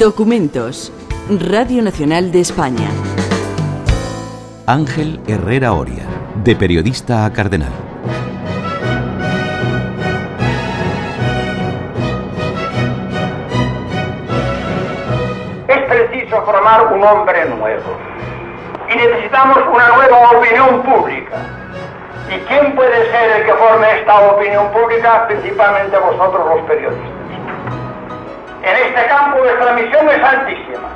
Documentos. Radio Nacional de España. Ángel Herrera Oria, de periodista a cardenal. Es preciso formar un hombre nuevo. Y necesitamos una nueva opinión pública. ¿Y quién puede ser el que forme esta opinión pública? Principalmente vosotros los periodistas. En este campo vuestra misión es altísima.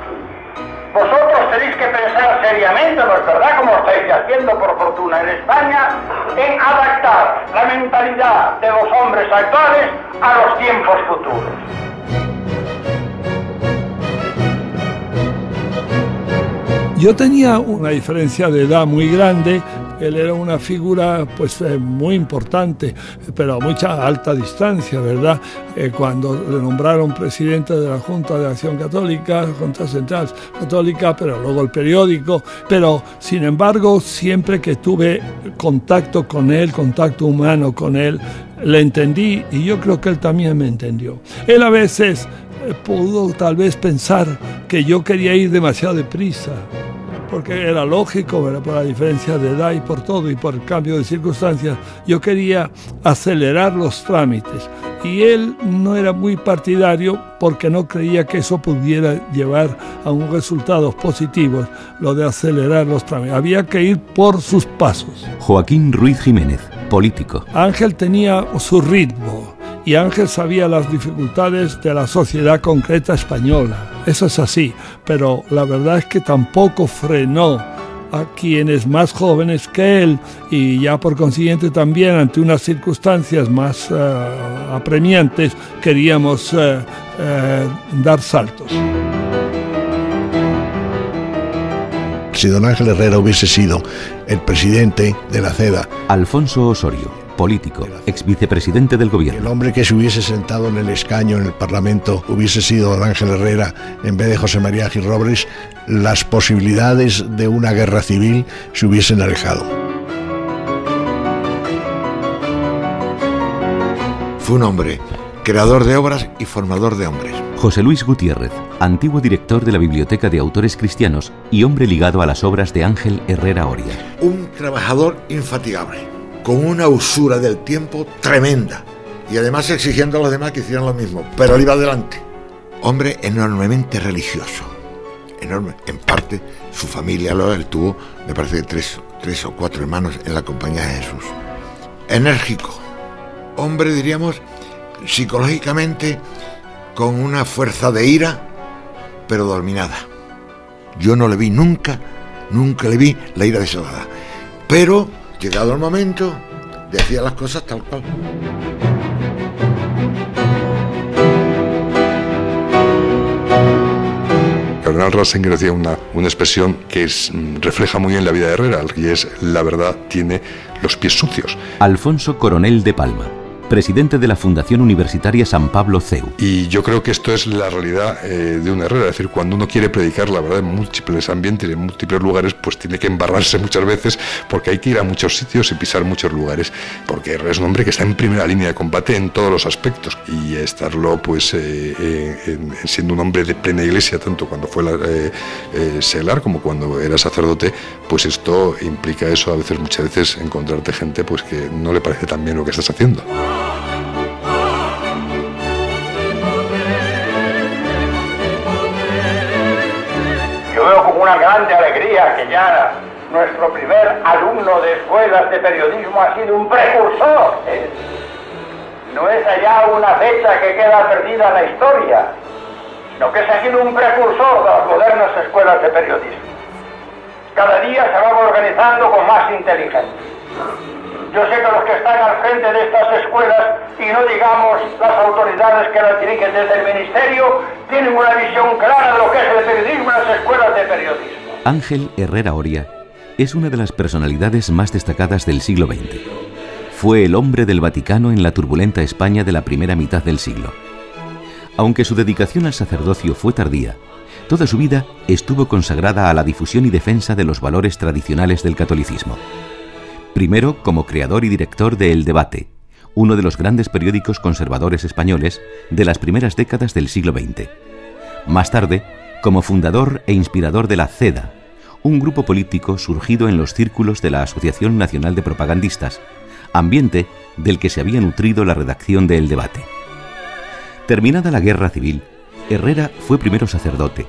Vosotros tenéis que pensar seriamente, ¿no es verdad? Como estáis haciendo por fortuna en España, en adaptar la mentalidad de los hombres actuales a los tiempos futuros. Yo tenía una diferencia de edad muy grande él era una figura pues eh, muy importante, pero a mucha alta distancia, ¿verdad? Eh, cuando le nombraron presidente de la Junta de Acción Católica, Junta Central Católica, pero luego el periódico, pero sin embargo siempre que tuve contacto con él, contacto humano con él, le entendí y yo creo que él también me entendió. Él a veces eh, pudo tal vez pensar que yo quería ir demasiado deprisa porque era lógico, por la diferencia de edad y por todo y por el cambio de circunstancias, yo quería acelerar los trámites. Y él no era muy partidario porque no creía que eso pudiera llevar a unos resultados positivos, lo de acelerar los trámites. Había que ir por sus pasos. Joaquín Ruiz Jiménez, político. Ángel tenía su ritmo y Ángel sabía las dificultades de la sociedad concreta española. Eso es así, pero la verdad es que tampoco frenó a quienes más jóvenes que él y ya por consiguiente también ante unas circunstancias más eh, apremiantes queríamos eh, eh, dar saltos. Si don Ángel Herrera hubiese sido el presidente de la CEDA, Alfonso Osorio político, ex vicepresidente del gobierno. El hombre que se hubiese sentado en el escaño en el Parlamento hubiese sido don Ángel Herrera en vez de José María Gil Robles, las posibilidades de una guerra civil se hubiesen alejado. Fue un hombre creador de obras y formador de hombres. José Luis Gutiérrez, antiguo director de la Biblioteca de Autores Cristianos y hombre ligado a las obras de Ángel Herrera Oria. Un trabajador infatigable con una usura del tiempo tremenda y además exigiendo a los demás que hicieran lo mismo, pero él iba adelante. Hombre enormemente religioso, enorme. En parte, su familia, él tuvo, me parece, tres, tres o cuatro hermanos en la compañía de Jesús. Enérgico, hombre, diríamos, psicológicamente con una fuerza de ira, pero dominada. Yo no le vi nunca, nunca le vi la ira desolada. Pero llegado el momento, decía las cosas tal cual. Cardenal Ratzinger decía una, una expresión que mm, refleja muy bien la vida de Herrera, y es la verdad tiene los pies sucios. Alfonso Coronel de Palma presidente de la Fundación Universitaria San Pablo CEU. Y yo creo que esto es la realidad eh, de un Herrera, es decir, cuando uno quiere predicar la verdad en múltiples ambientes, en múltiples lugares, pues tiene que embarrarse muchas veces porque hay que ir a muchos sitios y pisar muchos lugares, porque es un hombre que está en primera línea de combate en todos los aspectos y estarlo pues eh, eh, siendo un hombre de plena iglesia, tanto cuando fue la, seglar como cuando era sacerdote, pues esto implica eso a veces, muchas veces, encontrarte gente pues que no le parece tan bien lo que estás haciendo. Yo veo con una grande alegría que ya nuestro primer alumno de escuelas de periodismo ha sido un precursor. No es allá una fecha que queda perdida en la historia, sino que ha sido un precursor de las modernas escuelas de periodismo. Cada día se va organizando con más inteligencia. Yo sé que los que están al frente de estas escuelas, y no digamos las autoridades que las dirigen desde el Ministerio, tienen una visión clara de lo que es el periodismo en las escuelas de periodismo. Ángel Herrera Oria es una de las personalidades más destacadas del siglo XX. Fue el hombre del Vaticano en la turbulenta España de la primera mitad del siglo. Aunque su dedicación al sacerdocio fue tardía, toda su vida estuvo consagrada a la difusión y defensa de los valores tradicionales del catolicismo primero como creador y director de El Debate, uno de los grandes periódicos conservadores españoles de las primeras décadas del siglo XX. Más tarde, como fundador e inspirador de la CEDA, un grupo político surgido en los círculos de la Asociación Nacional de Propagandistas, ambiente del que se había nutrido la redacción de El Debate. Terminada la guerra civil, Herrera fue primero sacerdote,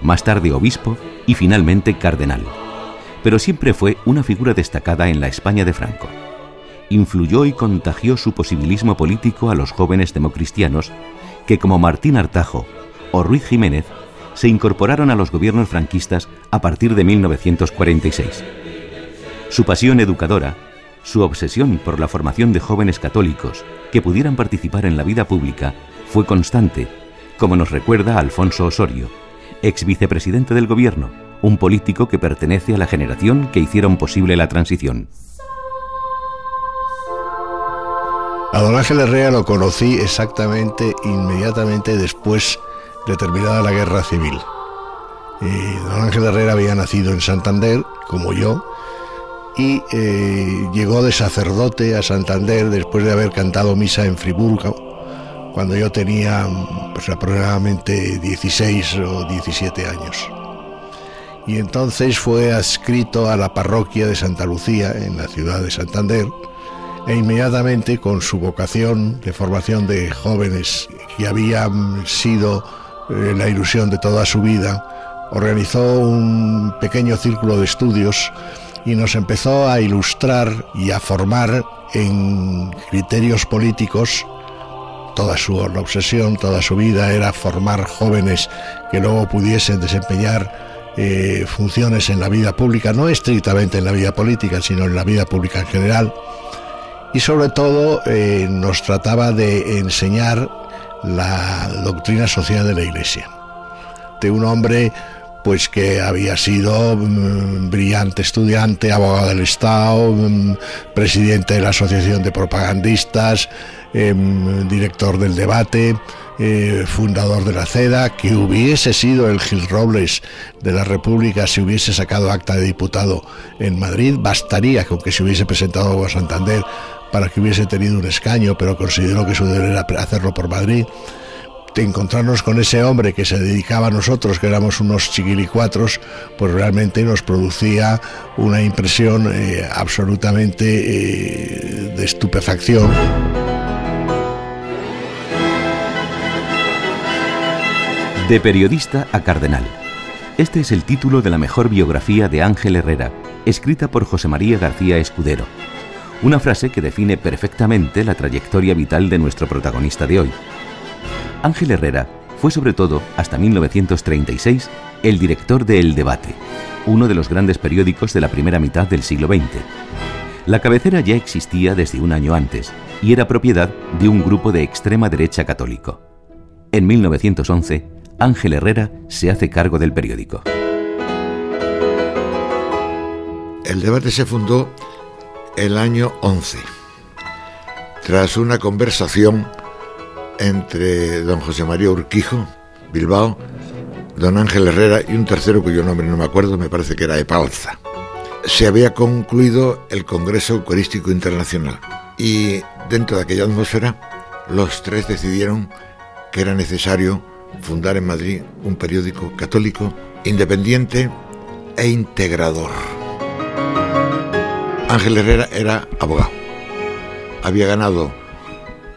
más tarde obispo y finalmente cardenal. Pero siempre fue una figura destacada en la España de Franco. Influyó y contagió su posibilismo político a los jóvenes democristianos que, como Martín Artajo o Ruiz Jiménez, se incorporaron a los gobiernos franquistas a partir de 1946. Su pasión educadora, su obsesión por la formación de jóvenes católicos que pudieran participar en la vida pública fue constante, como nos recuerda Alfonso Osorio, ex vicepresidente del gobierno, un político que pertenece a la generación que hicieron posible la transición. A don Ángel Herrera lo conocí exactamente inmediatamente después de terminada la guerra civil. don Ángel Herrera había nacido en Santander, como yo, y eh, llegó de sacerdote a Santander después de haber cantado misa en Friburgo, cuando yo tenía pues, aproximadamente 16 o 17 años. Y entonces fue adscrito a la parroquia de Santa Lucía, en la ciudad de Santander, e inmediatamente con su vocación de formación de jóvenes que habían sido eh, la ilusión de toda su vida, organizó un pequeño círculo de estudios y nos empezó a ilustrar y a formar en criterios políticos. Toda su obsesión, toda su vida era formar jóvenes que luego pudiesen desempeñar eh, funciones en la vida pública, no estrictamente en la vida política, sino en la vida pública en general. Y sobre todo eh, nos trataba de enseñar la doctrina social de la Iglesia. De un hombre pues que había sido mm, brillante estudiante, abogado del Estado, mm, presidente de la Asociación de Propagandistas, em, director del debate, eh, fundador de la CEDA, que hubiese sido el Gil Robles de la República si hubiese sacado acta de diputado en Madrid, bastaría con que se hubiese presentado a Santander para que hubiese tenido un escaño, pero consideró que su deber era hacerlo por Madrid. Encontrarnos con ese hombre que se dedicaba a nosotros, que éramos unos chiquilicuatros, pues realmente nos producía una impresión eh, absolutamente eh, de estupefacción. De periodista a cardenal. Este es el título de la mejor biografía de Ángel Herrera, escrita por José María García Escudero una frase que define perfectamente la trayectoria vital de nuestro protagonista de hoy. Ángel Herrera fue sobre todo, hasta 1936, el director de El Debate, uno de los grandes periódicos de la primera mitad del siglo XX. La cabecera ya existía desde un año antes y era propiedad de un grupo de extrema derecha católico. En 1911, Ángel Herrera se hace cargo del periódico. El debate se fundó el año 11, tras una conversación entre don José María Urquijo, Bilbao, don Ángel Herrera y un tercero cuyo nombre no me acuerdo, me parece que era Epalza. Se había concluido el Congreso Eucarístico Internacional y dentro de aquella atmósfera los tres decidieron que era necesario fundar en Madrid un periódico católico independiente e integrador. Ángel Herrera era abogado. Había ganado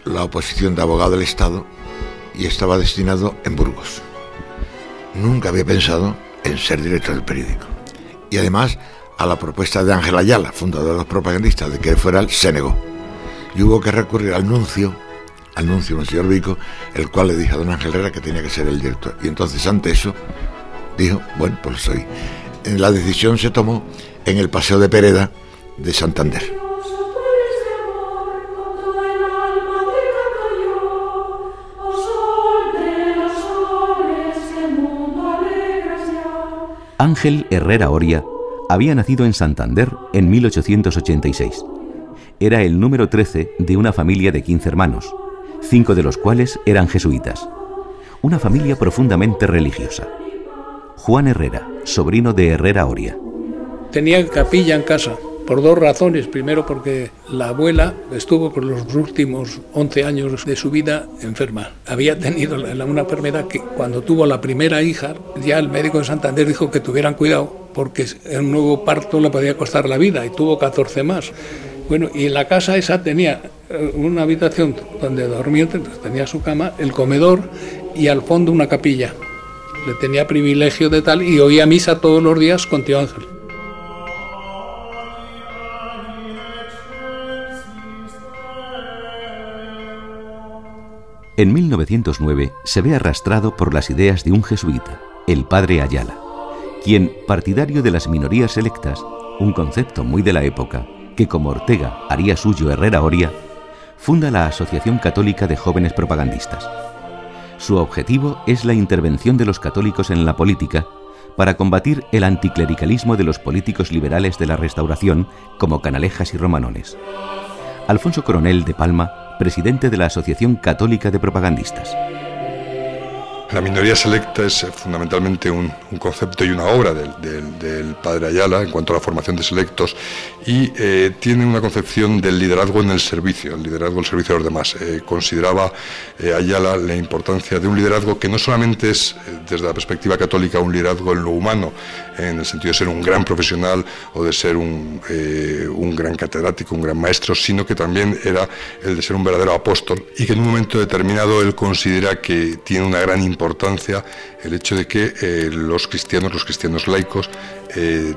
la oposición de abogado del Estado y estaba destinado en Burgos. Nunca había pensado en ser director del periódico. Y además, a la propuesta de Ángel Ayala, fundador de los propagandistas, de que fuera el se negó. Y hubo que recurrir al nuncio, al nuncio, el señor Vico, el cual le dijo a don Ángel Herrera que tenía que ser el director. Y entonces, ante eso, dijo, bueno, pues soy. La decisión se tomó en el Paseo de Pereda, de Santander. Ángel Herrera Oria había nacido en Santander en 1886. Era el número 13 de una familia de 15 hermanos, cinco de los cuales eran jesuitas. Una familia profundamente religiosa. Juan Herrera, sobrino de Herrera Oria. Tenía capilla en casa por dos razones. Primero porque la abuela estuvo por los últimos 11 años de su vida enferma. Había tenido una enfermedad que cuando tuvo la primera hija, ya el médico de Santander dijo que tuvieran cuidado porque un nuevo parto le podía costar la vida y tuvo 14 más. Bueno, y la casa esa tenía eh, una habitación donde dormía, tenía su cama, el comedor y al fondo una capilla. Le tenía privilegio de tal y oía misa todos los días con tío Ángel. En 1909 se ve arrastrado por las ideas de un jesuita, el padre Ayala, quien, partidario de las minorías selectas, un concepto muy de la época, que como Ortega haría suyo Herrera Oria, funda la Asociación Católica de Jóvenes Propagandistas. Su objetivo es la intervención de los católicos en la política para combatir el anticlericalismo de los políticos liberales de la Restauración como Canalejas y Romanones. Alfonso Coronel de Palma presidente de la Asociación Católica de Propagandistas. La minoría selecta es eh, fundamentalmente un, concepto y una obra del, padre Ayala en cuanto a la formación de selectos y eh, tiene una concepción del liderazgo en el servicio, el liderazgo al servicio de los demás. Eh, consideraba Ayala la importancia de un liderazgo que no solamente es, desde la perspectiva católica, un liderazgo en lo humano, en el sentido de ser un gran profesional o de ser un, un gran catedrático, un gran maestro, sino que también era el de ser un verdadero apóstol y que en un momento determinado él considera que tiene una gran importancia importancia el hecho de que eh, los cristianos, los cristianos laicos, eh,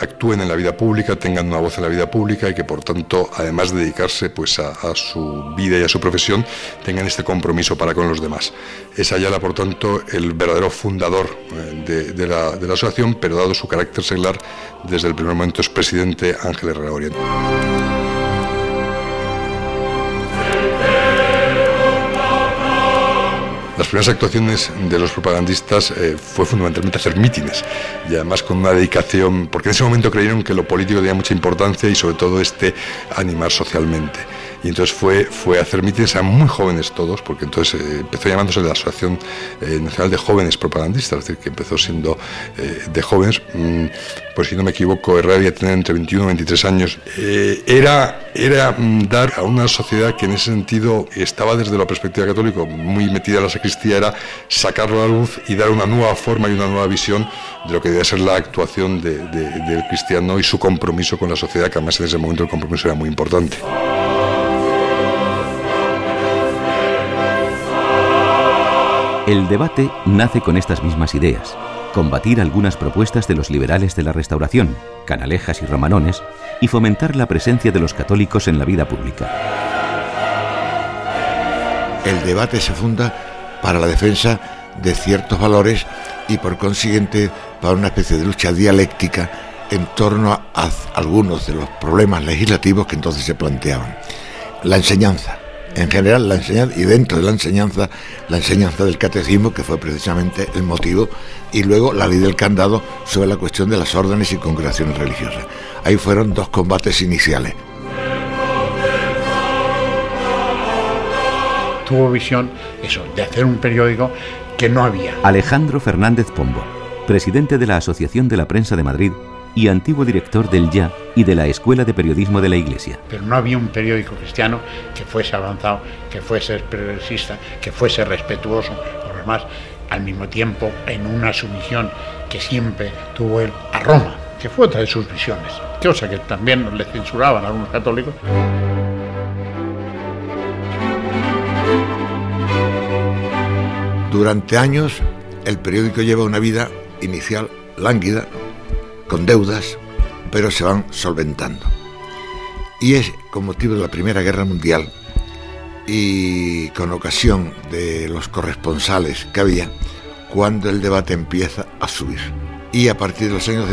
actúen en la vida pública, tengan una voz en la vida pública y que por tanto, además de dedicarse pues, a, su vida y a su profesión, tengan este compromiso para con los demás. Es Ayala, por tanto, el verdadero fundador eh, de, la, de, la, asociación, pero dado su carácter seglar, desde el primer momento es presidente Ángel Herrera Oriente. Primeras actuaciones de los propagandistas eh, fue fundamentalmente hacer mítines. Y además con una dedicación, porque en ese momento creyeron que lo político tenía mucha importancia y sobre todo este animar socialmente y entonces fue, fue a hacer mítines a muy jóvenes todos, porque entonces eh, empezó llamándose la Asociación eh, Nacional de Jóvenes Propagandistas, es decir, que empezó siendo eh, de jóvenes, mm, pues si no me equivoco, Herrera debía tener entre 21 y 23 años, era, era mm, dar a una sociedad que en ese sentido estaba desde la perspectiva católica muy metida en la sacristía, era sacarlo a la luz y dar una nueva forma y una nueva visión de lo que debía ser la actuación del cristiano y su compromiso con la sociedad, que además en ese momento el compromiso era muy importante. El debate nace con estas mismas ideas, combatir algunas propuestas de los liberales de la Restauración, Canalejas y Romanones, y fomentar la presencia de los católicos en la vida pública. El debate se funda para la defensa de ciertos valores y por consiguiente para una especie de lucha dialéctica en torno a algunos de los problemas legislativos que entonces se planteaban. La enseñanza, en general la enseñanza y dentro de la enseñanza la enseñanza del catecismo que fue precisamente el motivo y luego la ley del candado sobre la cuestión de las órdenes y congregaciones religiosas. Ahí fueron dos combates iniciales. Tuvo visión eso de hacer un periódico que no había. Alejandro Fernández Pombo, presidente de la Asociación de la Prensa de Madrid y antiguo director del Ya y de la Escuela de Periodismo de la Iglesia. Pero no había un periódico cristiano que fuese avanzado, que fuese progresista, que fuese respetuoso por los demás, al mismo tiempo en una sumisión que siempre tuvo él a Roma, que fue otra de sus visiones, cosa que también le censuraban a algunos católicos. Durante años el periódico lleva una vida inicial lánguida, con deudas, pero se van solventando. Y es con motivo de la Primera Guerra Mundial y con ocasión de los corresponsales que había, cuando el debate empieza a subir. Y a partir de los años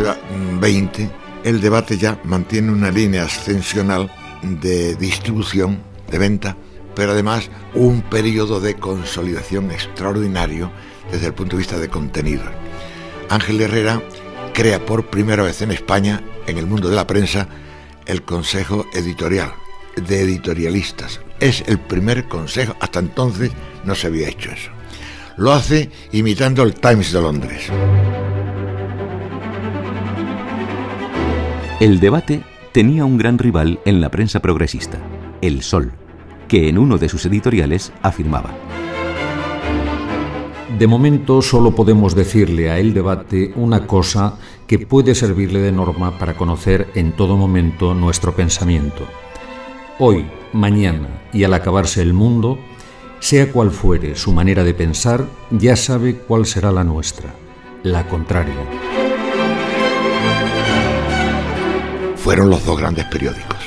20, el debate ya mantiene una línea ascensional de distribución, de venta, pero además un periodo de consolidación extraordinario desde el punto de vista de contenido. Ángel Herrera crea por primera vez en España, en el mundo de la prensa, el Consejo Editorial de Editorialistas. Es el primer consejo, hasta entonces no se había hecho eso. Lo hace imitando el Times de Londres. El debate tenía un gran rival en la prensa progresista, El Sol, que en uno de sus editoriales afirmaba. De momento solo podemos decirle a El Debate una cosa que puede servirle de norma para conocer en todo momento nuestro pensamiento. Hoy, mañana y al acabarse el mundo, sea cual fuere su manera de pensar, ya sabe cuál será la nuestra, la contraria. Fueron los dos grandes periódicos.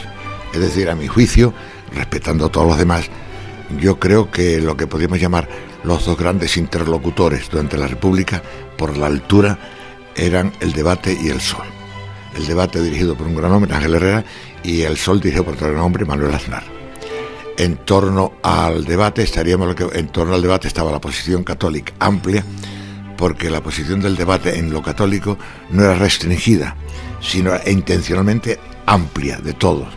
Es decir, a mi juicio, respetando a todos los demás, yo creo que lo que podríamos llamar los dos grandes interlocutores durante la República, por la altura, eran el debate y el sol. El debate dirigido por un gran hombre, Ángel Herrera, y el sol dirigido por otro gran hombre, Manuel Aznar. En torno al debate estaríamos en torno al debate estaba la posición católica amplia, porque la posición del debate en lo católico no era restringida, sino intencionalmente amplia de todos.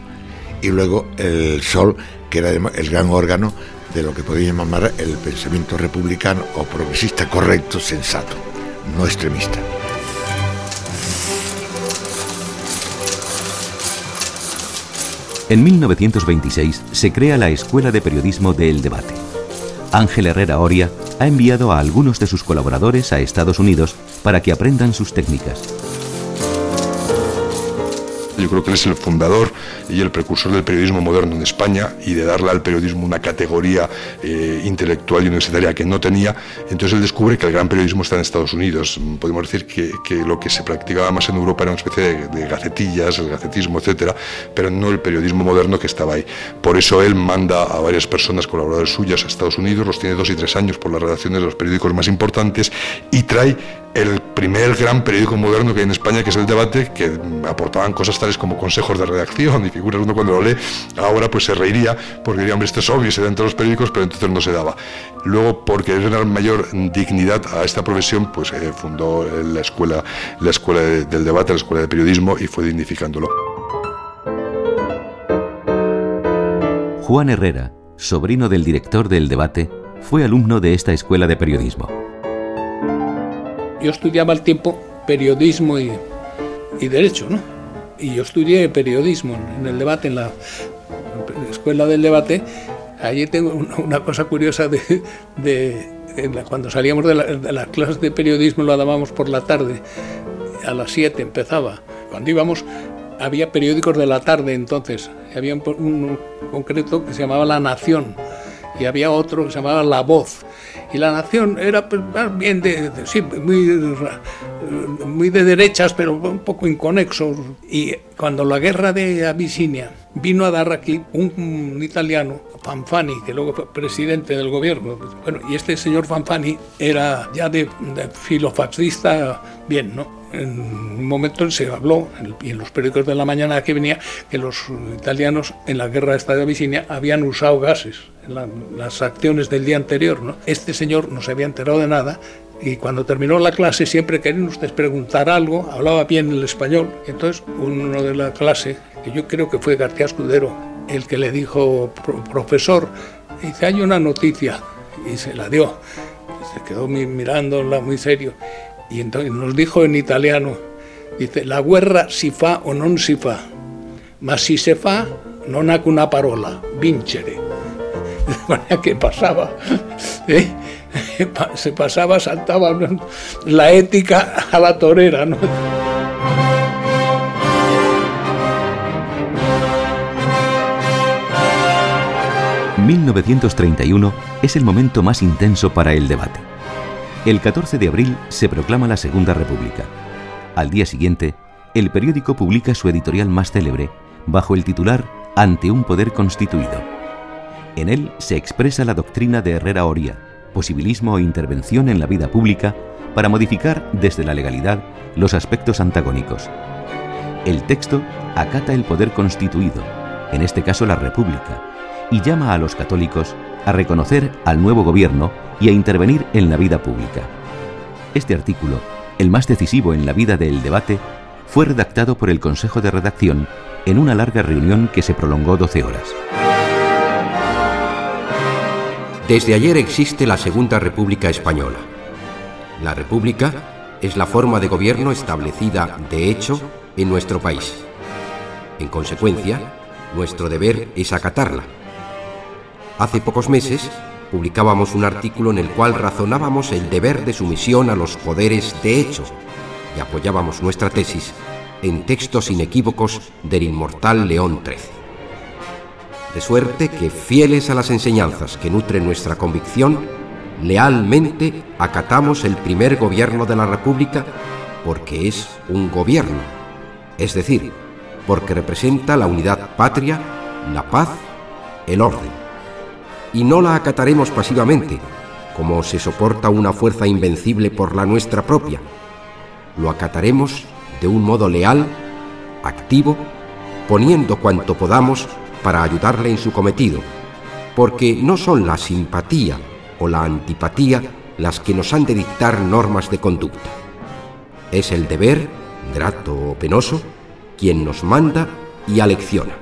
Y luego el sol, que era el gran órgano de lo que podríamos llamar el pensamiento republicano o progresista correcto, sensato, no extremista. En 1926 se crea la Escuela de Periodismo de El Debate. Ángel Herrera Oria ha enviado a algunos de sus colaboradores a Estados Unidos para que aprendan sus técnicas. Yo creo que él es el fundador y el precursor del periodismo moderno en España y de darle al periodismo una categoría eh, intelectual y universitaria que no tenía. Entonces él descubre que el gran periodismo está en Estados Unidos. Podemos decir que, lo que se practicaba más en Europa era una especie de, gacetillas, el gacetismo, etcétera, pero no el periodismo moderno que estaba ahí. Por eso él manda a varias personas, colaboradores suyas, a Estados Unidos, los tiene dos y tres años por las redacciones de los periódicos más importantes y trae el primer gran periódico moderno que hay en España, que es el debate, que aportaban cosas tales como consejos de redacción y figuras, uno cuando lo lee, ahora pues se reiría, porque diría, hombre, esto es obvio, se da entre los periódicos, pero entonces no se daba. Luego, porque es una mayor dignidad a esta profesión, pues eh, fundó la escuela, la escuela del debate, la escuela de periodismo, y fue dignificándolo. Juan Herrera, sobrino del director del debate, fue alumno de esta escuela de periodismo yo estudiaba al tiempo periodismo y, derecho, ¿no? Y yo estudié periodismo en el debate, en la escuela del debate. Allí tengo una, cosa curiosa de, cuando salíamos de, las clases de periodismo lo dábamos por la tarde, a las 7 empezaba. Cuando íbamos había periódicos de la tarde entonces, había un concreto que se llamaba La Nación y había otro que se llamaba La Voz y la nación era pues, bien de, sí, muy, muy de derechas, pero un poco inconexo. Y cuando la guerra de Abisinia vino a dar aquí un, italiano, Fanfani, que luego fue presidente del gobierno. Bueno, y este señor Fanfani era ya de, de filofascista bien, ¿no? en un momento se habló, y en los periódicos de la mañana que venía, que los italianos en la guerra de Abisinia habían usado gases en las acciones del día anterior. ¿no? Este señor no se había enterado de nada y cuando terminó la clase, siempre querían ustedes preguntar algo, hablaba bien el español. Entonces, uno de la clase, que yo creo que fue García Escudero, el que le dijo, profesor, dice, hay una noticia, y se la dio. Se quedó mirándola muy serio. Y entonces nos dijo en italiano, dice, la guerra si fa o non si fa, ma si se fa non ha una parola, vincere. De manera que pasaba, ¿eh? se pasaba, saltaba la ética a la torera, ¿no? 1931 es el momento más intenso para el debate. El 14 de abril se proclama la Segunda República. Al día siguiente, el periódico publica su editorial más célebre bajo el titular Ante un poder constituido. En él se expresa la doctrina de Herrera Oria, posibilismo e intervención en la vida pública para modificar desde la legalidad los aspectos antagónicos. El texto acata el poder constituido, en este caso la República, y llama a los católicos a reconocer al nuevo gobierno y a intervenir en la vida pública. Este artículo, el más decisivo en la vida del debate, fue redactado por el Consejo de Redacción en una larga reunión que se prolongó 12 horas. Desde ayer existe la Segunda República Española. La República es la forma de gobierno establecida, de hecho, en nuestro país. En consecuencia, nuestro deber es acatarla. Hace pocos meses publicábamos un artículo en el cual razonábamos el deber de sumisión a los poderes de hecho y apoyábamos nuestra tesis en textos inequívocos del inmortal León XIII. De suerte que, fieles a las enseñanzas que nutren nuestra convicción, lealmente acatamos el primer gobierno de la República porque es un gobierno, es decir, porque representa la unidad patria, la paz, el orden. Y no la acataremos pasivamente, como se soporta una fuerza invencible por la nuestra propia. Lo acataremos de un modo leal, activo, poniendo cuanto podamos para ayudarle en su cometido, porque no son la simpatía o la antipatía las que nos han de dictar normas de conducta. Es el deber, grato o penoso, quien nos manda y alecciona.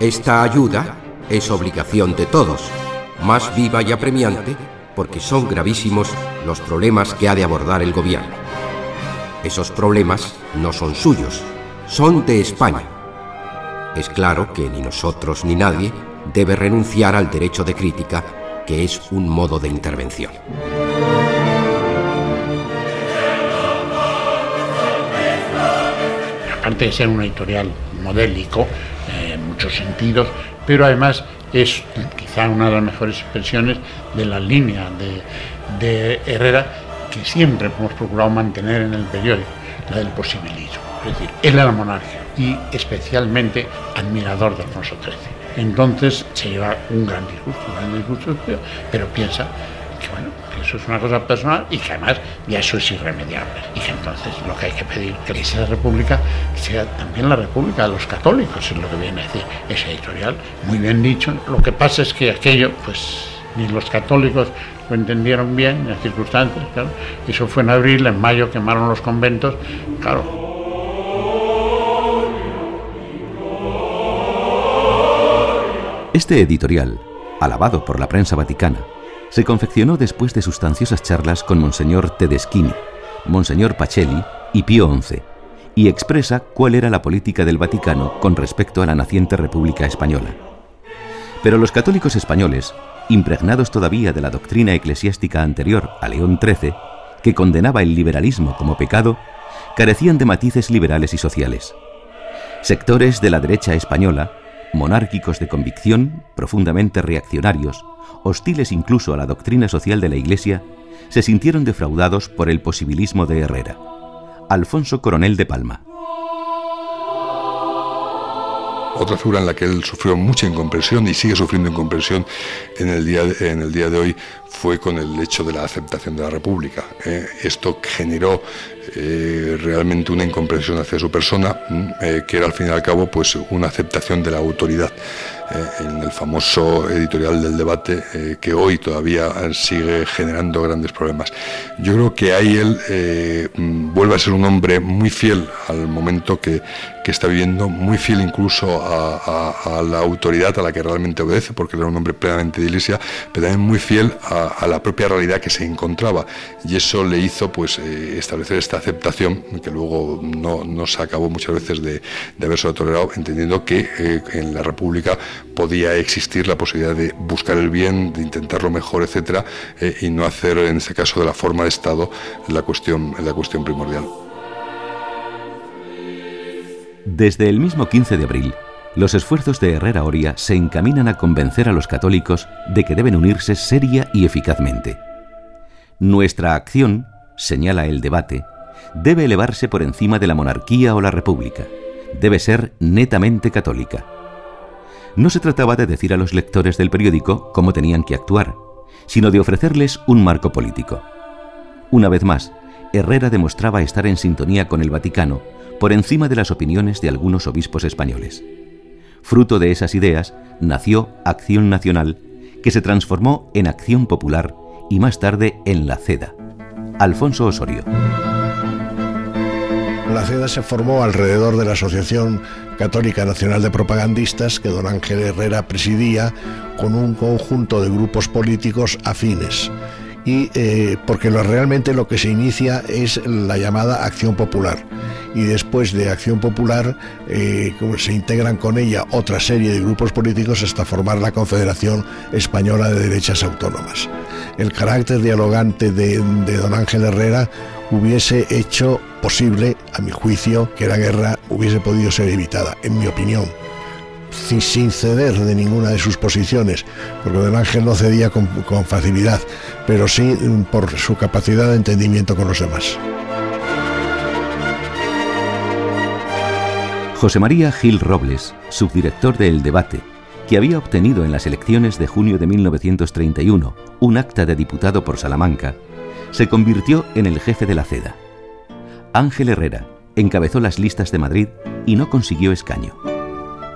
Esta ayuda es obligación de todos, más viva y apremiante porque son gravísimos los problemas que ha de abordar el gobierno. Esos problemas no son suyos, son de España. Es claro que ni nosotros ni nadie debe renunciar al derecho de crítica, que es un modo de intervención. Aparte de ser un editorial modélico muchos sentidos, pero además es quizá una de las mejores expresiones de la línea de, Herrera que siempre hemos procurado mantener en el periódico, la del posibilismo. Es decir, él era monarca y especialmente admirador de Alfonso XIII. Entonces se lleva un gran disgusto, un gran disgusto, pero, pero piensa que bueno, eso es una cosa personal y que además ya eso es irremediable. Y que entonces lo que hay que pedir que esa república sea también la república de los católicos, es lo que viene a decir ese editorial. Muy bien dicho. Lo que pasa es que aquello, pues ni los católicos lo entendieron bien en las circunstancias, claro. Eso fue en abril, en mayo quemaron los conventos, claro. Este editorial, alabado por la prensa vaticana, se confeccionó después de sustanciosas charlas con Monseñor Tedeschini, Monseñor Pacelli y Pío XI, y expresa cuál era la política del Vaticano con respecto a la naciente República Española. Pero los católicos españoles, impregnados todavía de la doctrina eclesiástica anterior a León XIII, que condenaba el liberalismo como pecado, carecían de matices liberales y sociales. Sectores de la derecha española, monárquicos de convicción, profundamente reaccionarios, hostiles incluso a la doctrina social de la Iglesia, se sintieron defraudados por el posibilismo de Herrera. Alfonso Coronel de Palma. Otra figura en la que él sufrió mucha incomprensión y sigue sufriendo incomprensión en el día de, en el día de hoy fue con el hecho de la aceptación de la República. ¿eh? Esto generó eh, realmente una incomprensión hacia su persona, eh, que era al fin y al cabo pues una aceptación de la autoridad. en el famoso editorial del debate que hoy todavía sigue generando grandes problemas. Yo creo que ahí él vuelve a ser un hombre muy fiel al momento que, que está viviendo, muy fiel incluso a, la autoridad a la que realmente obedece, porque era un hombre plenamente de iglesia, pero también muy fiel a, la propia realidad que se encontraba. Y eso le hizo pues eh, establecer esta aceptación, que luego no, se acabó muchas veces de, de haberse tolerado, entendiendo que eh, en la República podía existir la posibilidad de buscar el bien, de intentarlo mejor, etcétera, eh, y no hacer en ese caso de la forma de Estado la cuestión, la cuestión primordial. Desde el mismo 15 de abril, los esfuerzos de Herrera Oria se encaminan a convencer a los católicos de que deben unirse seria y eficazmente. Nuestra acción, señala el debate, debe elevarse por encima de la monarquía o la república. Debe ser netamente católica. No se trataba de decir a los lectores del periódico cómo tenían que actuar, sino de ofrecerles un marco político. Una vez más, Herrera demostraba estar en sintonía con el Vaticano por encima de las opiniones de algunos obispos españoles. Fruto de esas ideas nació Acción Nacional, que se transformó en Acción Popular y más tarde en La CEDA. Alfonso Osorio. La CEDA se formó alrededor de la Asociación Católica Nacional de Propagandistas que don Ángel Herrera presidía con un conjunto de grupos políticos afines y eh, porque lo, realmente lo que se inicia es la llamada acción popular y después de acción popular eh, se integran con ella otra serie de grupos políticos hasta formar la Confederación Española de Derechas Autónomas. El carácter dialogante de, de don Ángel Herrera hubiese hecho posible, a mi juicio, que la guerra hubiese podido ser evitada, en mi opinión sin ceder de ninguna de sus posiciones, porque Don Ángel no cedía con, facilidad, pero sí mm, por su capacidad de entendimiento con los demás. José María Gil Robles, subdirector de El Debate, que había obtenido en las elecciones de junio de 1931 un acta de diputado por Salamanca, se convirtió en el jefe de la CEDA. Ángel Herrera encabezó las listas de Madrid y no consiguió escaño.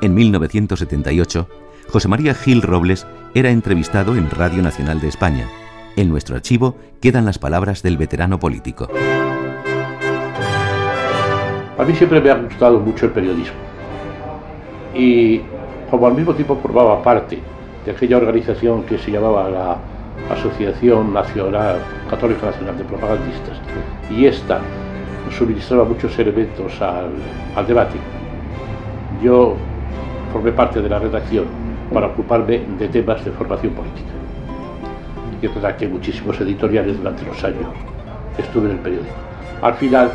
En 1978, José María Gil Robles era entrevistado en Radio Nacional de España. En nuestro archivo quedan las palabras del veterano político. A mí siempre me ha gustado mucho el periodismo. Y como al mismo tiempo formaba parte de aquella organización que se llamaba la Asociación Nacional Católica Nacional de Propagandistas, y esta suministraba muchos elementos al, al debate, yo formé parte de la redacción para ocuparme de temas de formación política. Yo redacté muchísimos editoriales durante los años que estuve en el periódico. Al final,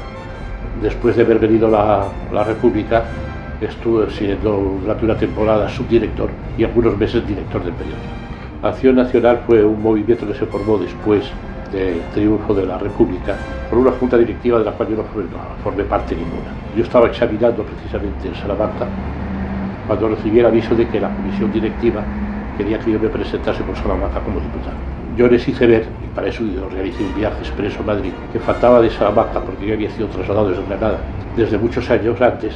después de haber venido la, la República, estuve siendo durante una temporada subdirector y algunos meses director del periódico. Acción Nacional fue un movimiento que se formó después del triunfo de la República por una junta directiva de la cual yo no formé parte ninguna. Yo estaba examinando precisamente en Salamanca cuando recibí el aviso de que la comisión directiva quería que yo me presentase por Salamanca como diputado. Yo les hice ver, y para eso yo un viaje expreso a Madrid, que faltaba de Salamanca porque yo había sido trasladado desde Granada desde muchos años antes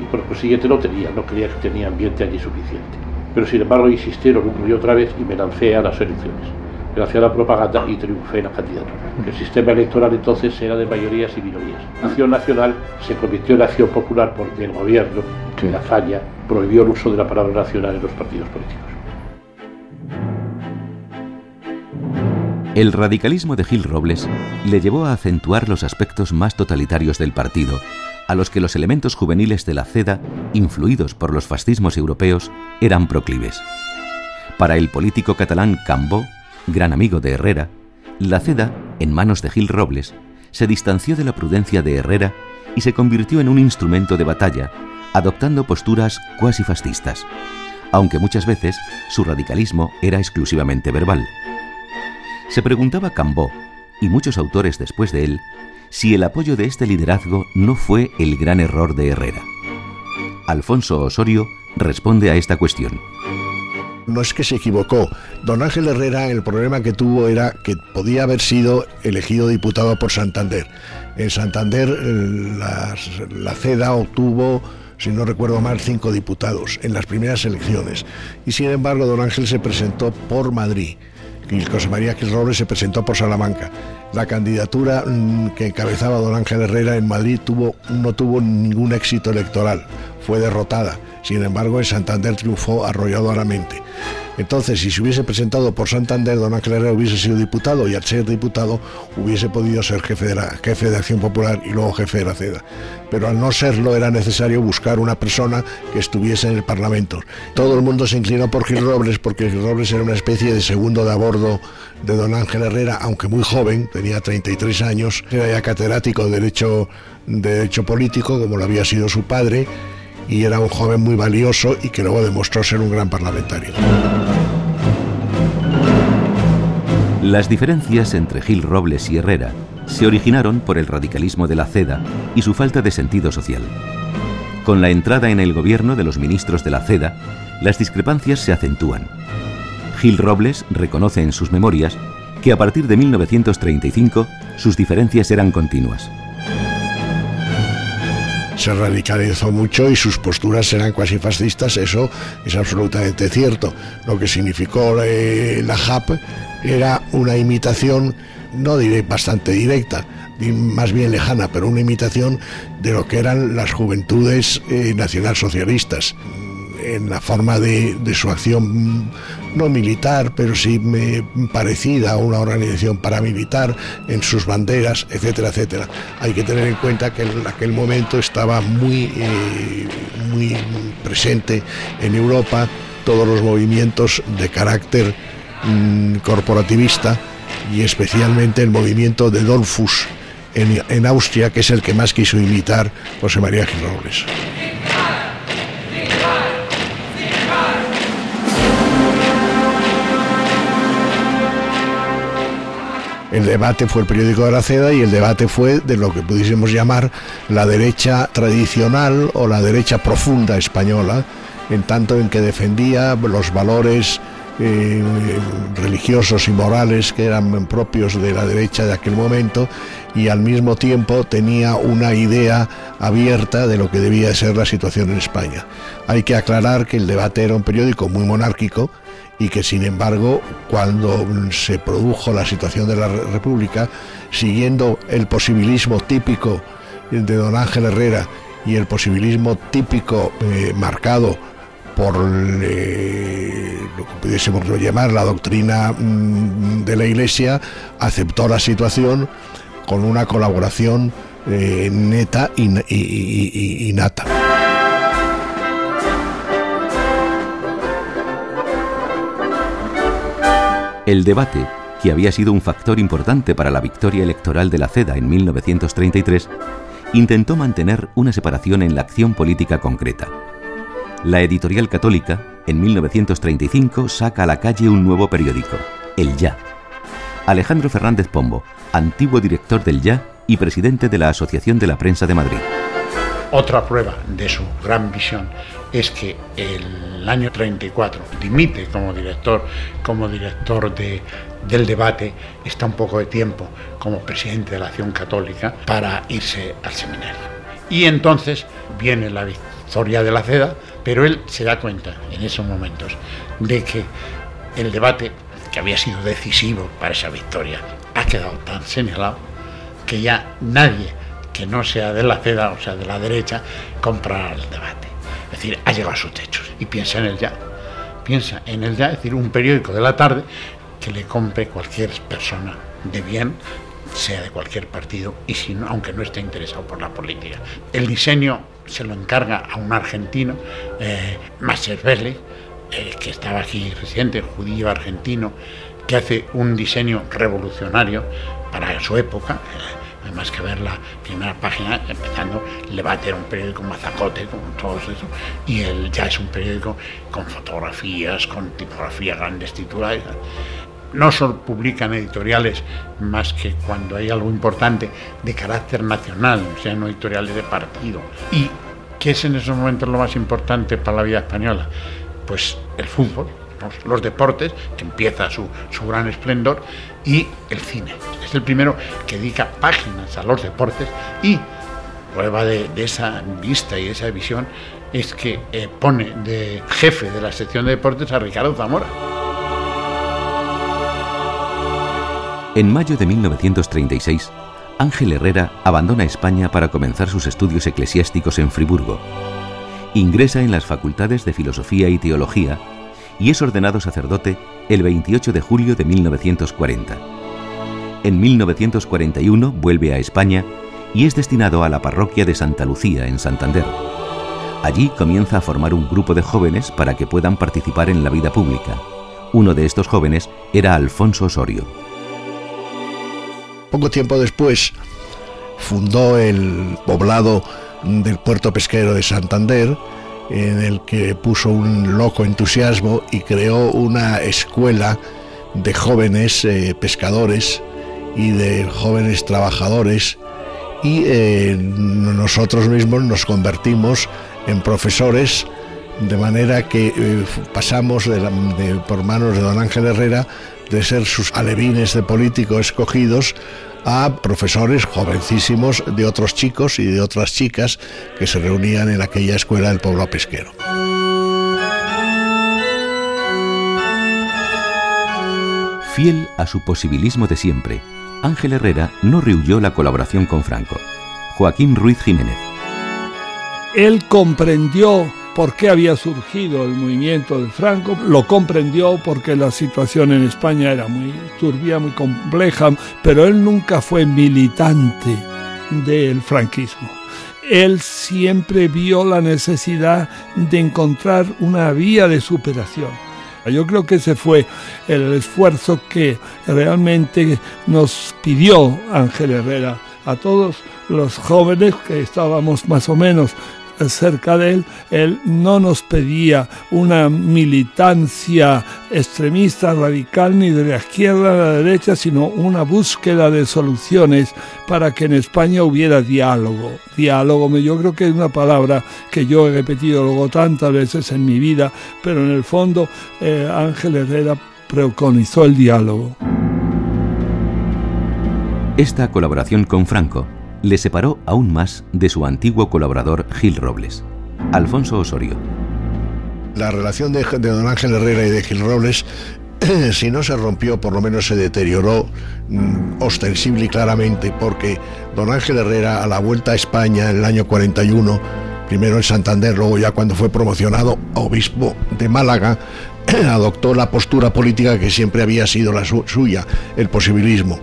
y por consiguiente no tenía, no creía que tenía ambiente allí suficiente. Pero sin embargo insistieron una y otra vez y me lancé a las elecciones. Me lancé a la propaganda y triunfé en la candidatura. El sistema electoral entonces era de mayorías y minorías. Acción Nacional se convirtió en Acción Popular porque el gobierno, la falla, prohibió el uso de la palabra nacional en los partidos políticos. El radicalismo de Gil Robles le llevó a acentuar los aspectos más totalitarios del partido, a los que los elementos juveniles de la CEDA, influidos por los fascismos europeos, eran proclives. Para el político catalán Cambó, gran amigo de Herrera, la CEDA, en manos de Gil Robles, se distanció de la prudencia de Herrera y se convirtió en un instrumento de batalla adoptando posturas cuasi fascistas, aunque muchas veces su radicalismo era exclusivamente verbal. Se preguntaba Cambó, y muchos autores después de él, si el apoyo de este liderazgo no fue el gran error de Herrera. Alfonso Osorio responde a esta cuestión. No es que se equivocó. Don Ángel Herrera el problema que tuvo era que podía haber sido elegido diputado por Santander. En Santander eh, la CEDA obtuvo si no recuerdo mal, cinco diputados en las primeras elecciones. Y sin embargo, don Ángel se presentó por Madrid José María Gil Robles se presentó por Salamanca. La candidatura mm, que encabezaba don Ángel Herrera en Madrid tuvo, no tuvo ningún éxito electoral, fue derrotada. Sin embargo, en Santander triunfó arrolladoramente. Entonces, si se hubiese presentado por Santander, don Ángel Herrera hubiese sido diputado y al ser diputado hubiese podido ser jefe de, la, jefe de Acción Popular y luego jefe de la CEDA. Pero al no serlo era necesario buscar una persona que estuviese en el Parlamento. Todo el mundo se inclinó por Gil Robles porque Gil Robles era una especie de segundo de a bordo de don Ángel Herrera, aunque muy joven, tenía 33 años, era ya catedrático de Derecho, de derecho Político, como lo había sido su padre, y era un joven muy valioso y que luego demostró ser un gran parlamentario. Las diferencias entre Gil Robles y Herrera se originaron por el radicalismo de la CEDA y su falta de sentido social. Con la entrada en el gobierno de los ministros de la CEDA, las discrepancias se acentúan. Gil Robles reconoce en sus memorias que a partir de 1935 sus diferencias eran continuas se radicalizó mucho y sus posturas eran cuasi fascistas, eso es absolutamente cierto. Lo que significó eh, la JAP era una imitación, no diré bastante directa, más bien lejana, pero una imitación de lo que eran las juventudes eh, nacionalsocialistas en la forma de, su acción no militar, pero sí parecida a una organización paramilitar en sus banderas, etcétera, etcétera. Hay que tener en cuenta que en aquel momento estaba muy, eh, muy presente en Europa todos los movimientos de carácter mm, corporativista y especialmente el movimiento de Dolfus en, en, Austria, que es el que más quiso imitar José María Gil El debate fue el periódico de la Ceda y el debate fue de lo que pudiésemos llamar la derecha tradicional o la derecha profunda española, en tanto en que defendía los valores eh, religiosos y morales que eran propios de la derecha de aquel momento y al mismo tiempo tenía una idea abierta de lo que debía ser la situación en España. Hay que aclarar que el debate era un periódico muy monárquico y que sin embargo cuando se produjo la situación de la República, siguiendo el posibilismo típico de don Ángel Herrera y el posibilismo típico eh, marcado por eh, lo que pudiésemos llamar la doctrina mm, de la Iglesia, aceptó la situación con una colaboración eh, neta y nata. El debate, que había sido un factor importante para la victoria electoral de la CEDA en 1933, intentó mantener una separación en la acción política concreta. La editorial católica, en 1935, saca a la calle un nuevo periódico, El Ya. Alejandro Fernández Pombo, antiguo director del Ya y presidente de la Asociación de la Prensa de Madrid. Otra prueba de su gran visión es que el año 34 dimite como director, como director de, del debate, está un poco de tiempo como presidente de la Acción Católica para irse al seminario. Y entonces viene la victoria de la CEDA, pero él se da cuenta en esos momentos de que el debate, que había sido decisivo para esa victoria, ha quedado tan señalado que ya nadie que no sea de la CEDA, o sea, de la derecha, comprará el debate. Es decir, ha llegado a sus techos y piensa en el ya. Piensa en el ya, es decir, un periódico de la tarde que le compre cualquier persona de bien, sea de cualquier partido, y si no, aunque no esté interesado por la política. El diseño se lo encarga a un argentino, eh, eh que estaba aquí reciente, judío argentino, que hace un diseño revolucionario para su época. Eh, más que ver la primera página, empezando, el debate era un periódico mazacote, con todo eso, y él ya es un periódico con fotografías, con tipografía, grandes titulares. No solo publican editoriales más que cuando hay algo importante de carácter nacional, o sea, no editoriales de partido. ¿Y qué es en esos momentos lo más importante para la vida española? Pues el fútbol, los, deportes, que empieza su, gran esplendor, y el cine. Es el primero que dedica páginas a los deportes y prueba de, esa vista y esa visión es que eh, pone de jefe de la sección de deportes a Ricardo Zamora. En mayo de 1936, Ángel Herrera abandona España para comenzar sus estudios eclesiásticos en Friburgo. Ingresa en las facultades de Filosofía y Teología y es ordenado sacerdote el 28 de julio de 1940. En 1941 vuelve a España y es destinado a la parroquia de Santa Lucía en Santander. Allí comienza a formar un grupo de jóvenes para que puedan participar en la vida pública. Uno de estos jóvenes era Alfonso Osorio. Poco tiempo después fundó el poblado del puerto pesquero de Santander, en el que puso un loco entusiasmo y creó una escuela de jóvenes eh, pescadores y de jóvenes trabajadores. Y eh, nosotros mismos nos convertimos en profesores de manera que eh, pasamos por manos de don Ángel Herrera de ser sus alevines de político escogidos a profesores jovencísimos de otros chicos y de otras chicas que se reunían en aquella escuela del pueblo pesquero. Fiel a su posibilismo de siempre, Ángel Herrera no rehuyó la colaboración con Franco. Joaquín Ruiz Jiménez. Él comprendió por qué había surgido el movimiento de Franco, lo comprendió porque la situación en España era muy turbia, muy compleja, pero él nunca fue militante del franquismo. Él siempre vio la necesidad de encontrar una vía de superación. Yo creo que ese fue el esfuerzo que realmente nos pidió Ángel Herrera a todos los jóvenes que estábamos más o menos cerca de él, él no nos pedía una militancia extremista, radical, ni de la izquierda a la derecha, sino una búsqueda de soluciones para que en España hubiera diálogo. Diálogo, yo creo que es una palabra que yo he repetido luego tantas veces en mi vida, pero en el fondo eh, Ángel Herrera preconizó el diálogo. Esta colaboración con Franco le separó aún más de su antiguo colaborador Gil Robles, Alfonso Osorio. La relación de, don Ángel Herrera y de Gil Robles, si no se rompió, por lo menos se deterioró mm, ostensible y claramente, porque don Ángel Herrera, a la vuelta a España en el año 41, primero en Santander, luego ya cuando fue promocionado obispo de Málaga, adoptó la postura política que siempre había sido la suya, el posibilismo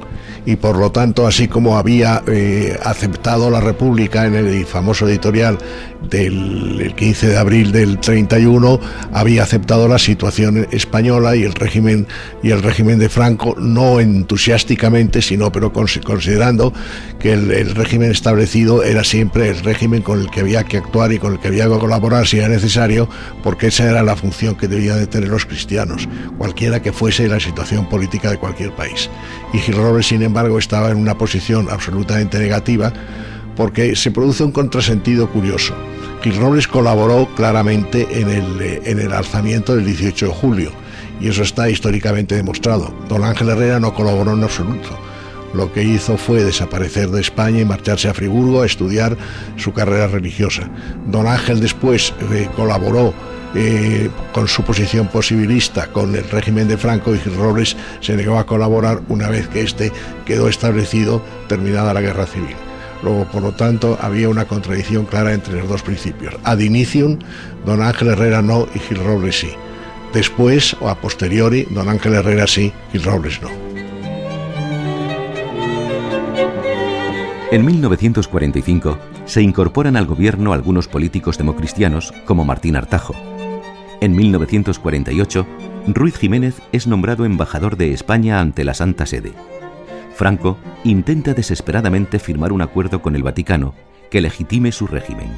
y por lo tanto, así como había eh, aceptado la República en el famoso editorial del 15 de abril del 31, había aceptado la situación española y el régimen y el régimen de Franco no entusiásticamente, sino pero considerando que el, régimen establecido era siempre el régimen con el que había que actuar y con el que había que colaborar si era necesario, porque esa era la función que debían de tener los cristianos, cualquiera que fuese la situación política de cualquier país. Y Gil sin embargo, estaba en una posición absolutamente negativa porque se produce un contrasentido curioso. Gil Robles colaboró claramente en el, eh, en el alzamiento del 18 de julio y eso está históricamente demostrado. Don Ángel Herrera no colaboró en absoluto. Lo que hizo fue desaparecer de España y marcharse a Friburgo a estudiar su carrera religiosa. Don Ángel después eh, colaboró eh, con su posición posibilista con el régimen de Franco y Robles se negó a colaborar una vez que éste quedó establecido terminada la guerra civil. Luego, por lo tanto, había una contradicción clara entre los dos principios. Ad inicium, don Ángel Herrera no y Gil Robles sí. Después, o a posteriori, don Ángel Herrera sí, Gil Robles no. En 1945 se incorporan al gobierno algunos políticos democristianos como Martín Artajo, en 1948, Ruiz Jiménez es nombrado embajador de España ante la Santa Sede. Franco intenta desesperadamente firmar un acuerdo con el Vaticano que legitime su régimen.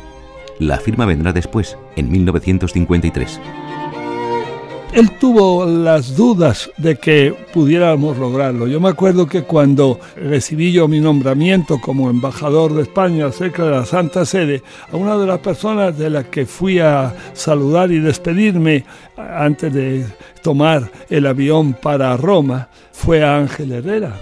La firma vendrá después, en 1953 él tuvo las dudas de que pudiéramos lograrlo. Yo me acuerdo que cuando recibí yo mi nombramiento como embajador de España cerca de la Santa Sede, a una de las personas de las que fui a saludar y despedirme antes de tomar el avión para Roma fue a Ángel Herrera.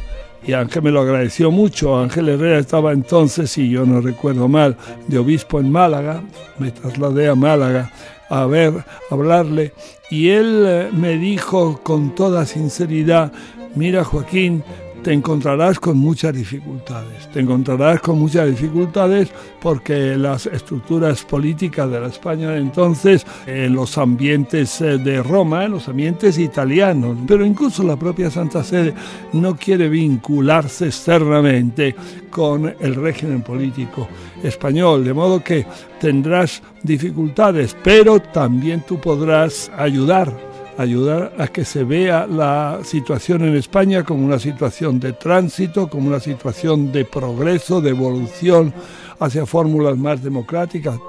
Y Ángel me lo agradeció mucho. Ángel Herrera estaba entonces, si yo no recuerdo mal, de obispo en Málaga. Me trasladé a Málaga a ver, hablarle y él eh, me dijo con toda sinceridad, mira Joaquín, te encontrarás con muchas dificultades. Te encontrarás con muchas dificultades porque las estructuras políticas de la España de entonces, en los ambientes eh, de Roma, los ambientes italianos, pero incluso la propia Santa Sede no quiere vincularse externamente con el régimen político español, de modo que tendrás dificultades, pero también tú podrás ayudar ayudar a que se vea la situación en España como una situación de tránsito, como una situación de progreso, de evolución hacia fórmulas más democráticas.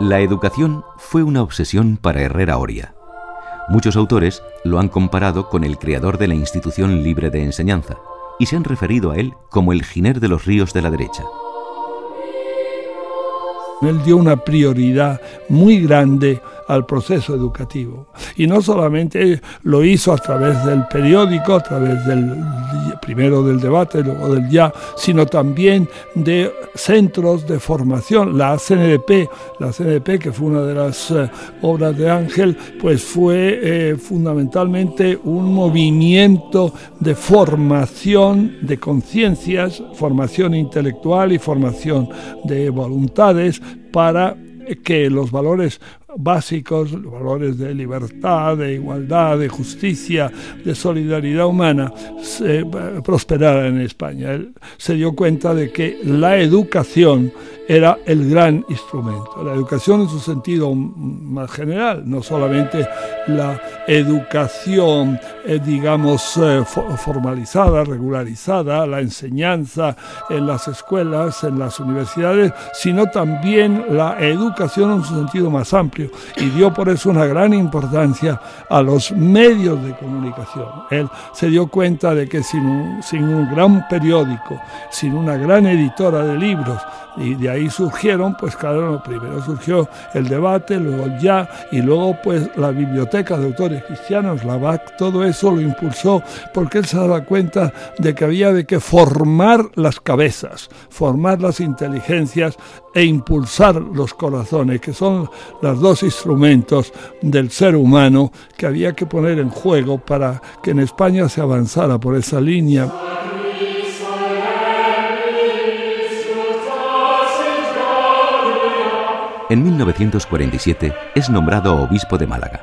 La educación fue una obsesión para Herrera Oria. Muchos autores lo han comparado con el creador de la institución libre de enseñanza y se han referido a él como el giner de los ríos de la derecha. Él dio una prioridad muy grande al proceso educativo. Y no solamente lo hizo a través del periódico, a través del primero del debate, luego del ya, sino también de centros de formación. La CNDP, la CNDP que fue una de las eh, obras de Ángel, pues fue eh, fundamentalmente un movimiento de formación de conciencias, formación intelectual y formación de voluntades para que los valores básicos, los valores de libertad, de igualdad, de justicia, de solidaridad humana, se, prosperaran en España. Él se dio cuenta de que la educación era el gran instrumento. La educación en su sentido más general, no solamente la educación, eh, digamos, eh, formalizada, regularizada, la enseñanza en las escuelas, en las universidades, sino también la educación en su sentido más amplio. Y dio por eso una gran importancia a los medios de comunicación. Él se dio cuenta de que sin un, sin un gran periódico, sin una gran editora de libros, y de ahí surgieron, pues claro, primero surgió el debate, luego ya, y luego pues la biblioteca de autores cristianos, la BAC, todo eso lo impulsó porque él se daba cuenta de que había de que formar las cabezas, formar las inteligencias e impulsar los corazones, que son los dos instrumentos del ser humano que había que poner en juego para que en España se avanzara por esa línea. 1947 es nombrado obispo de Málaga.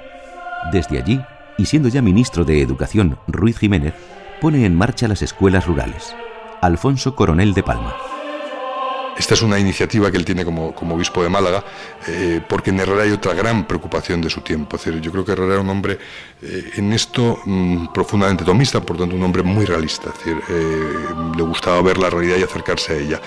Desde allí, y siendo ya ministro de Educación Ruiz Jiménez, pone en marcha las escuelas rurales. Alfonso Coronel de Palma. Esta es una iniciativa que él tiene como, como obispo de Málaga, eh, porque en Herrera hay otra gran preocupación de su tiempo. yo creo que Herrera era un hombre eh, en esto mm, profundamente tomista, por tanto un hombre muy realista. Es decir, eh, le gustaba ver la realidad y acercarse a ella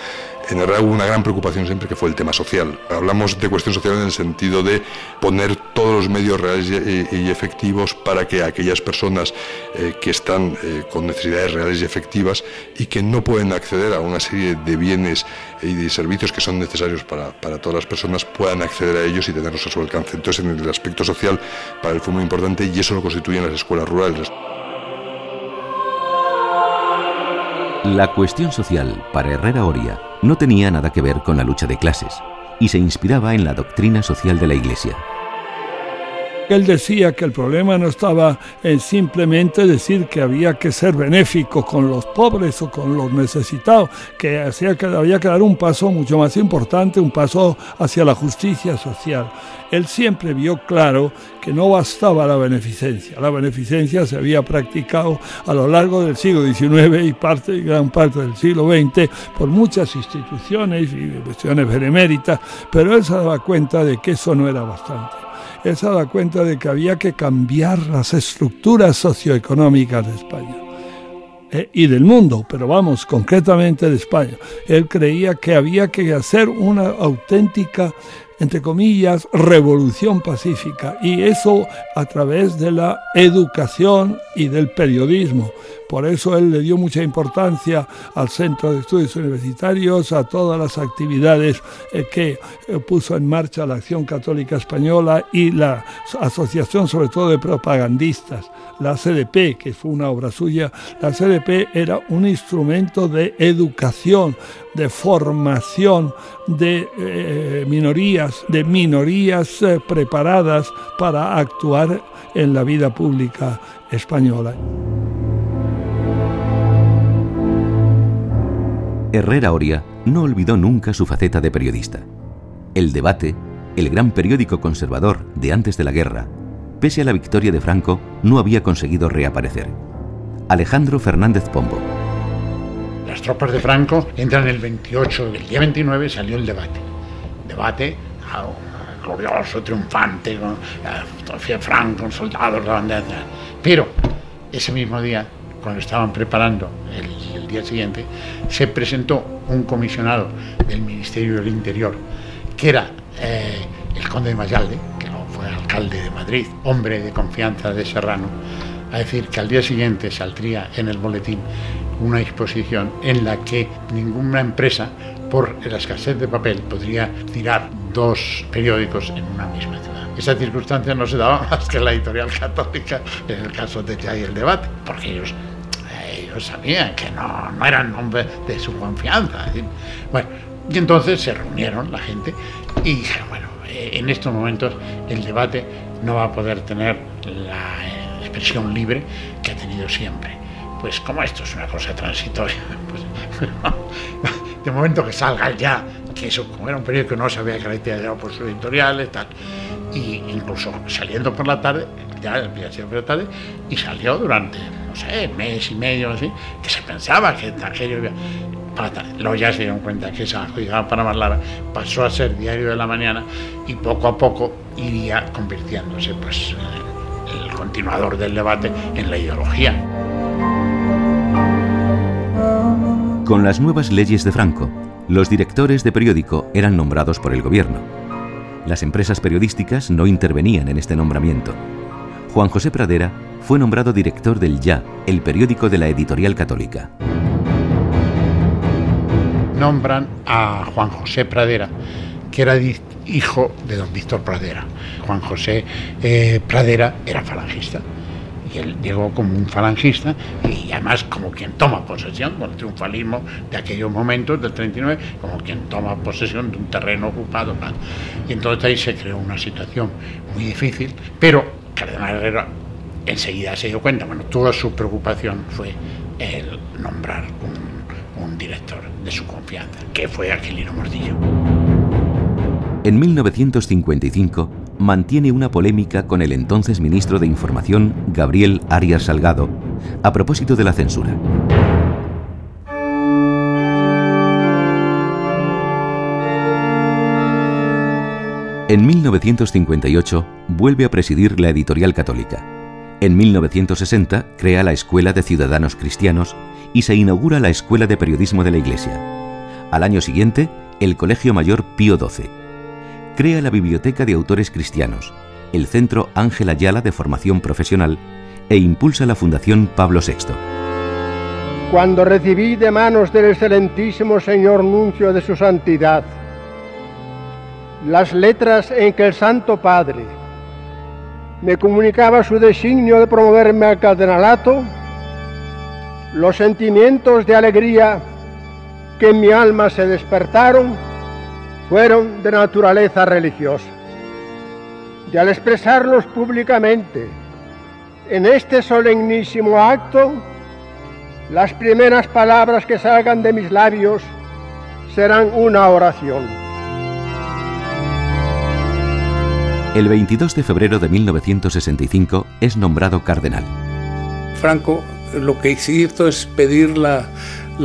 en realidad hubo una gran preocupación siempre que fue el tema social. Hablamos de cuestión social en el sentido de poner todos los medios reales y, efectivos para que aquellas personas eh, que están eh, con necesidades reales y efectivas y que no pueden acceder a una serie de bienes y de servicios que son necesarios para, para todas las personas puedan acceder a ellos y tenerlos a su alcance. Entonces, en el aspecto social, para él fue muy importante y eso lo constituyen las escuelas rurales. La cuestión social para Herrera Oria no tenía nada que ver con la lucha de clases y se inspiraba en la doctrina social de la Iglesia. Él decía que el problema no estaba en simplemente decir que había que ser benéfico con los pobres o con los necesitados, que, había que dar un paso mucho más importante, un paso hacia la justicia social. Él siempre vio claro que no bastaba la beneficencia. La beneficencia se había practicado a lo largo del siglo XIX y parte, gran parte del siglo XX por muchas instituciones y cuestiones beneméritas, pero él se daba cuenta de que eso no era bastante él se da cuenta de que había que cambiar las estructuras socioeconómicas de España eh, y del mundo, pero vamos, concretamente de España. Él creía que había que hacer una auténtica entre comillas, revolución pacífica, y eso a través de la educación y del periodismo. Por eso él le dio mucha importancia al Centro de Estudios Universitarios, a todas las actividades eh, que eh, puso en marcha la Acción Católica Española y la Asociación sobre todo de Propagandistas, la CDP, que fue una obra suya. La CDP era un instrumento de educación, de formación de eh, minorías, de minorías preparadas para actuar en la vida pública española. Herrera Oria no olvidó nunca su faceta de periodista. El debate, el gran periódico conservador de antes de la guerra, pese a la victoria de Franco, no había conseguido reaparecer. Alejandro Fernández Pombo. Las tropas de Franco entran el 28, el día 29 salió el debate. Debate ah, glorioso, triunfante, con la fotografía de Franco, soldados, la bandera. Pero ese mismo día, cuando estaban preparando el día siguiente, se presentó un comisionado del Ministerio del Interior, que era eh, el conde de Mayalde, que fue alcalde de Madrid, hombre de confianza de Serrano, a decir que al día siguiente saldría en el boletín una exposición en la que ninguna empresa, por la escasez de papel, podría tirar dos periódicos en una misma ciudad. esa circunstancia no se daba más que la editorial católica en el caso de Ya y el debate, porque ellos sabían que no, no eran hombres de su confianza. Bueno, y entonces se reunieron la gente y dijeron, bueno, eh, en estos momentos el debate no va a poder tener la expresión libre que ha tenido siempre. Pues como esto es una cosa transitoria, pues, de momento que salga ya, que eso como era un periódico no se había caracterizado por sus editoriales, tal, y incluso saliendo por la tarde, ya día por la tarde, y salió durante, no sé, mes y medio así, que se pensaba que aquello iba Luego ya se dieron cuenta que esa para Panamá Lara pasó a ser diario de la mañana y poco a poco iría convirtiéndose pues, el continuador del debate en la ideología. Con las nuevas leyes de Franco, los directores de periódico eran nombrados por el gobierno. Las empresas periodísticas no intervenían en este nombramiento. Juan José Pradera fue nombrado director del Ya, el periódico de la editorial católica nombran a Juan José Pradera, que era hijo de don Víctor Pradera. Juan José eh, Pradera era falangista y él llegó como un falangista y además como quien toma posesión, con el triunfalismo de aquellos momentos del 39, como quien toma posesión de un terreno ocupado. Y entonces ahí se creó una situación muy difícil, pero Cardenal Herrera enseguida se dio cuenta, bueno, toda su preocupación fue el nombrar un, director de su confianza, que fue Aquilino Mordillo. En 1955 mantiene una polémica con el entonces ministro de Información, Gabriel Arias Salgado, a propósito de la censura. En 1958 vuelve a presidir la editorial católica. En 1960 crea la Escuela de Ciudadanos Cristianos y se inaugura la Escuela de Periodismo de la Iglesia. Al año siguiente, el Colegio Mayor Pío XII. Crea la Biblioteca de Autores Cristianos, el Centro Ángel Ayala de Formación Profesional e impulsa la Fundación Pablo VI. Cuando recibí de manos del excelentísimo señor nuncio de su santidad las letras en que el Santo Padre me comunicaba su designio de promoverme al cardenalato, los sentimientos de alegría que en mi alma se despertaron fueron de naturaleza religiosa. Y al expresarlos públicamente en este solemnísimo acto, las primeras palabras que salgan de mis labios serán una oración. El 22 de febrero de 1965 es nombrado cardenal. Franco lo que hizo es pedir la,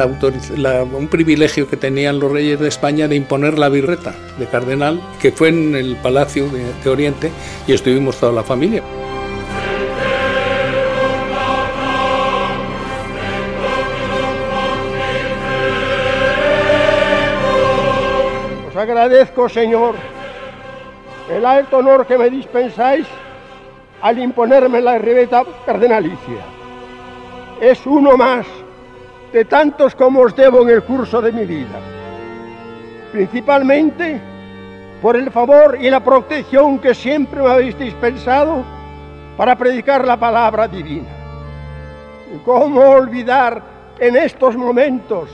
un privilegio que tenían los reyes de España de imponer la birreta de cardenal, que fue en el Palacio de, Oriente y estuvimos toda la familia. Os agradezco, Señor, el alto honor que me dispensáis al imponerme la ribeta cardenalicia es uno más de tantos como os debo en el curso de mi vida, principalmente por el favor y la protección que siempre me habéis dispensado para predicar la palabra divina. ¿Cómo olvidar en estos momentos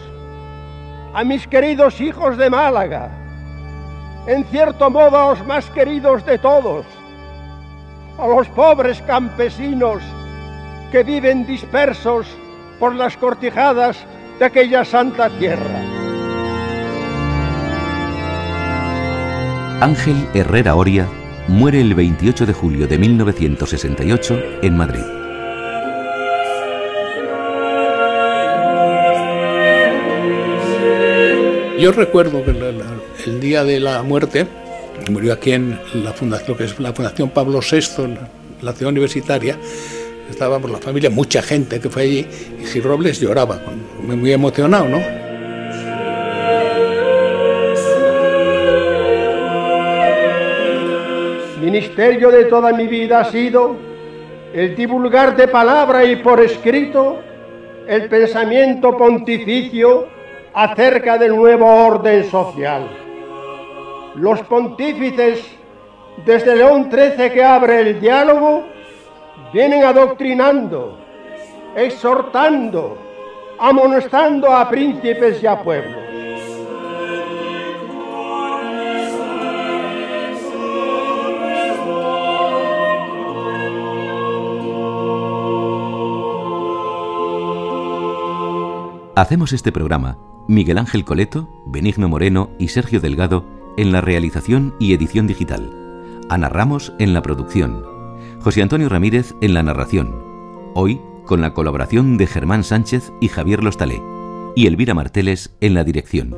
a mis queridos hijos de Málaga, en cierto modo a los más queridos de todos, a los pobres campesinos, que viven dispersos por las cortijadas de aquella santa tierra. Ángel Herrera Oria muere el 28 de julio de 1968 en Madrid. Yo recuerdo que el día de la muerte murió aquí en la fundación, que es la Fundación Pablo VI, la ciudad universitaria, estábamos la familia, mucha gente que fue allí, y Gil Robles lloraba, muy emocionado, ¿no? Ministerio de toda mi vida ha sido el divulgar de palabra y por escrito el pensamiento pontificio acerca del nuevo orden social. Los pontífices desde León XIII que abre el diálogo, vienen adoctrinando, exhortando, amonestando a príncipes y a pueblos. Hacemos este programa Miguel Ángel Coleto, Benigno Moreno y Sergio Delgado en la realización y edición digital. Ana Ramos en la producción. José Antonio Ramírez en la narración. Hoy con la colaboración de Germán Sánchez y Javier Lostalé. Y Elvira Marteles en la dirección.